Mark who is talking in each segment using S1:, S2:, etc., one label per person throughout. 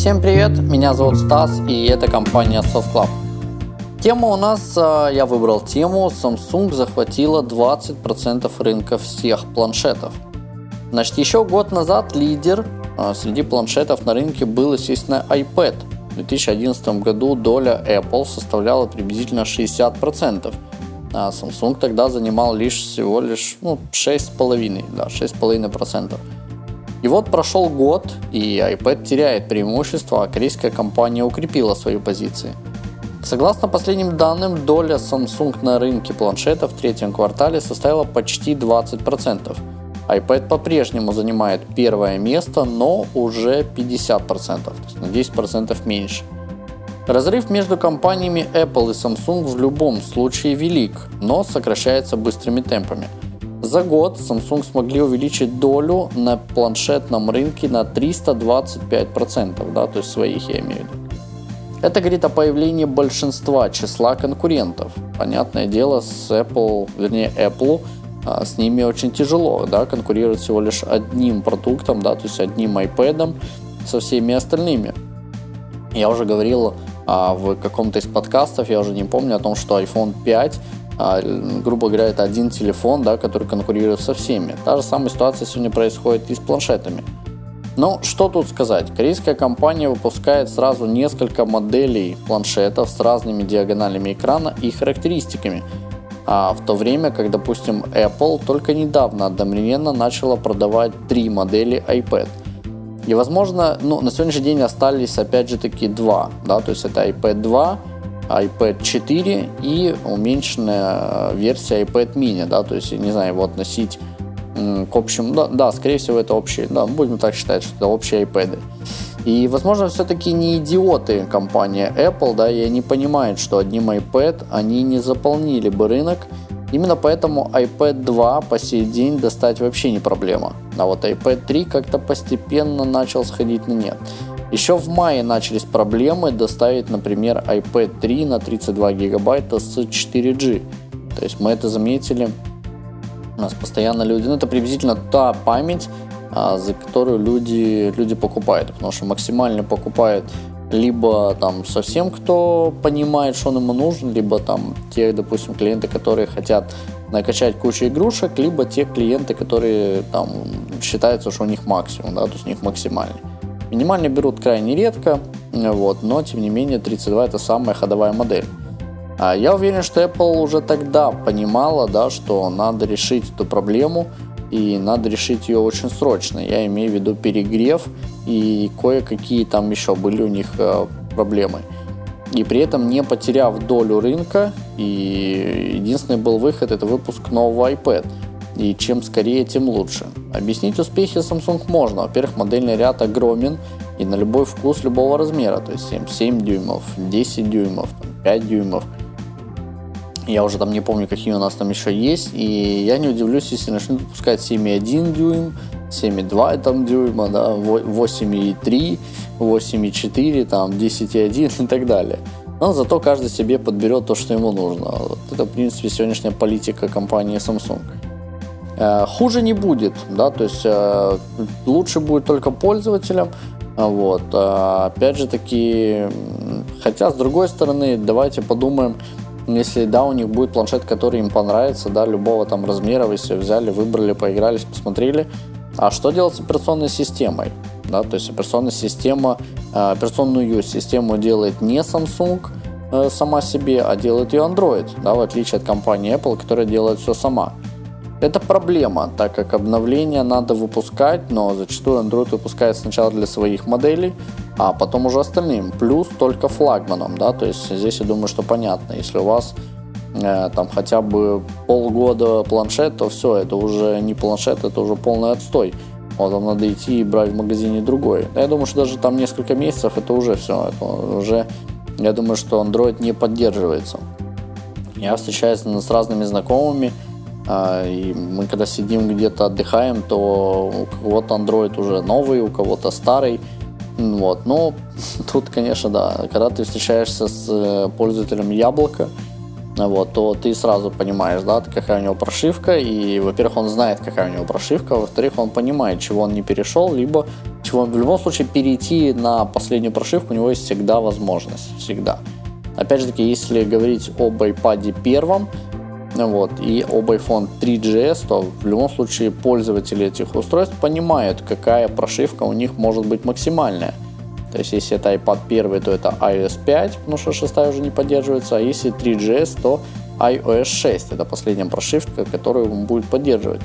S1: Всем привет, меня зовут Стас и это компания SoftClub. Тема у нас, а, я выбрал тему, Samsung захватила 20% рынка всех планшетов. Значит, еще год назад лидер а, среди планшетов на рынке был, естественно, iPad. В 2011 году доля Apple составляла приблизительно 60%, а Samsung тогда занимал лишь всего лишь ну, 6,5%, да, 6,5%. И вот прошел год, и iPad теряет преимущество, а корейская компания укрепила свои позиции. Согласно последним данным, доля Samsung на рынке планшетов в третьем квартале составила почти 20%. iPad по-прежнему занимает первое место, но уже 50%, то есть на 10% меньше. Разрыв между компаниями Apple и Samsung в любом случае велик, но сокращается быстрыми темпами – за год Samsung смогли увеличить долю на планшетном рынке на 325%, да, то есть своих я имею в виду. Это говорит о появлении большинства числа конкурентов. Понятное дело, с Apple, вернее Apple, а, с ними очень тяжело, да, конкурировать всего лишь одним продуктом, да, то есть одним iPad со всеми остальными. Я уже говорил а, в каком-то из подкастов, я уже не помню, о том, что iPhone 5 а, грубо говоря, это один телефон, да, который конкурирует со всеми. Та же самая ситуация сегодня происходит и с планшетами. Но что тут сказать? Корейская компания выпускает сразу несколько моделей планшетов с разными диагоналями экрана и характеристиками. А в то время, как, допустим, Apple только недавно одновременно начала продавать три модели iPad. И, возможно, ну, на сегодняшний день остались, опять же, таки два. Да? То есть это iPad 2, iPad 4 и уменьшенная версия iPad mini, да, то есть, не знаю, его относить к общему, да, да, скорее всего, это общие, да, будем так считать, что это общие iPad. И, возможно, все-таки не идиоты компания Apple, да, и они понимают, что одним iPad они не заполнили бы рынок, Именно поэтому iPad 2 по сей день достать вообще не проблема. А вот iPad 3 как-то постепенно начал сходить на нет. Еще в мае начались проблемы доставить, например, iPad 3 на 32 гигабайта с 4G. То есть мы это заметили. У нас постоянно люди... Ну, это приблизительно та память, а, за которую люди, люди покупают. Потому что максимально покупают либо там совсем кто понимает, что он ему нужен, либо там те, допустим, клиенты, которые хотят накачать кучу игрушек, либо те клиенты, которые там считаются, что у них максимум, да, то есть у них максимальный. Минимальный берут крайне редко, вот, но тем не менее 32 это самая ходовая модель. А я уверен, что Apple уже тогда понимала, да, что надо решить эту проблему и надо решить ее очень срочно. Я имею в виду перегрев и кое-какие там еще были у них э, проблемы. И при этом не потеряв долю рынка, и единственный был выход это выпуск нового iPad – и чем скорее, тем лучше. Объяснить успехи Samsung можно. Во-первых, модельный ряд огромен и на любой вкус любого размера. То есть 7, 7 дюймов, 10 дюймов, 5 дюймов. Я уже там не помню, какие у нас там еще есть. И я не удивлюсь, если начнут выпускать 7,1 дюйм, 7,2 там дюйма, да, 8,3, 8,4, там 10,1 и так далее. Но зато каждый себе подберет то, что ему нужно. Вот это, в принципе, сегодняшняя политика компании Samsung. Э, хуже не будет, да, то есть э, лучше будет только пользователям, вот. А опять же таки, хотя с другой стороны, давайте подумаем, если да, у них будет планшет, который им понравится, да, любого там размера, вы себе взяли, выбрали, поигрались, посмотрели, а что делать с операционной системой? Да, то есть операционная система, э, операционную систему делает не Samsung сама себе, а делает ее Android, да, в отличие от компании Apple, которая делает все сама. Это проблема, так как обновления надо выпускать, но зачастую Android выпускает сначала для своих моделей, а потом уже остальным. Плюс только флагманом, да, то есть здесь я думаю, что понятно. Если у вас э, там хотя бы полгода планшет, то все, это уже не планшет, это уже полный отстой. Вот вам надо идти и брать в магазине другой. Я думаю, что даже там несколько месяцев это уже все, это уже, я думаю, что Android не поддерживается. Я встречаюсь с разными знакомыми, и мы когда сидим где-то отдыхаем, то у кого-то Android уже новый, у кого-то старый. Вот. Но тут, конечно, да, когда ты встречаешься с э, пользователем яблока, вот, то ты сразу понимаешь, да, какая у него прошивка, и, во-первых, он знает, какая у него прошивка, во-вторых, он понимает, чего он не перешел, либо чего в любом случае перейти на последнюю прошивку у него есть всегда возможность, всегда. Опять же таки, если говорить об iPad первом, вот, и об iPhone 3GS, то в любом случае пользователи этих устройств понимают, какая прошивка у них может быть максимальная. То есть, если это iPad 1, то это iOS 5, потому что 6 уже не поддерживается, а если 3GS, то iOS 6. Это последняя прошивка, которую он будет поддерживать.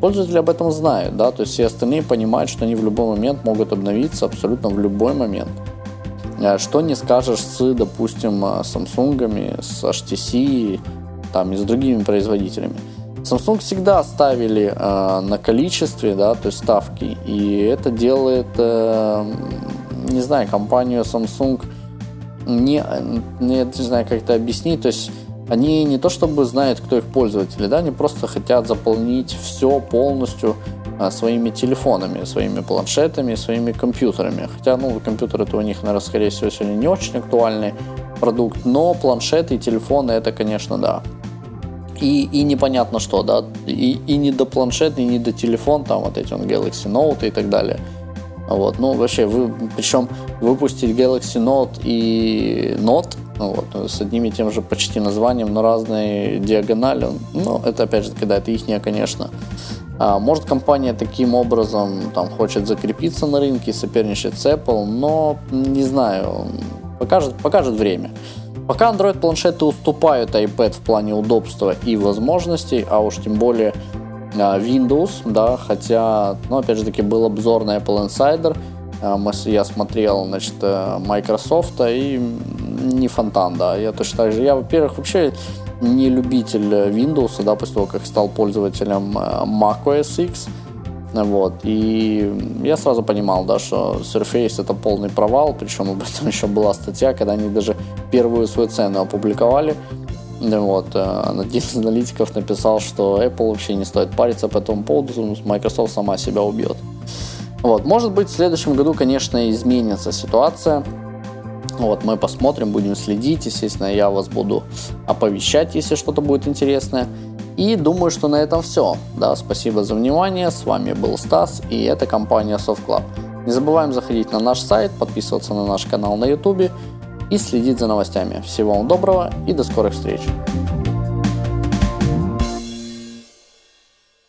S1: Пользователи об этом знают, да, то есть все остальные понимают, что они в любой момент могут обновиться абсолютно в любой момент. Э, что не скажешь с, допустим, э, Samsung, с HTC, там, и с другими производителями. Samsung всегда ставили э, на количестве, да, то есть ставки, и это делает, э, не знаю, компанию Samsung не, не, не знаю, как это объяснить, то есть они не то чтобы знают, кто их пользователи, да, они просто хотят заполнить все полностью а, своими телефонами, своими планшетами, своими компьютерами. Хотя, ну, компьютеры это у них, наверное, скорее всего, сегодня не очень актуальный продукт, но планшеты и телефоны это, конечно, да. И, и непонятно что, да, и, и не до планшета, и не до телефон, там вот эти он Galaxy Note и так далее. Вот, ну, вообще, вы, причем выпустить Galaxy Note и Note ну, вот, с одним и тем же почти названием, но разной диагонали. Ну, это опять же, когда это ихняя, конечно. А, может, компания таким образом там, хочет закрепиться на рынке, соперничать с Apple, но не знаю, покажет, покажет время. Пока Android-планшеты уступают iPad в плане удобства и возможностей, а уж тем более а, Windows, да, хотя, ну, опять же таки, был обзор на Apple Insider, а, я смотрел, значит, э, Microsoft, и не фонтан, да. Я точно так же. Я, во-первых, вообще не любитель Windows, да, после того, как стал пользователем Mac OS X. Вот. И я сразу понимал, да, что Surface это полный провал, причем об этом еще была статья, когда они даже первую свою цену опубликовали. Вот. Э, один из аналитиков написал, что Apple вообще не стоит париться по этому поводу, Microsoft сама себя убьет. Вот. Может быть, в следующем году, конечно, изменится ситуация. Вот, мы посмотрим, будем следить. Естественно, я вас буду оповещать, если что-то будет интересное. И думаю, что на этом все. Да, спасибо за внимание. С вами был Стас и это компания SoftClub. Не забываем заходить на наш сайт, подписываться на наш канал на YouTube и следить за новостями. Всего вам доброго и до скорых встреч.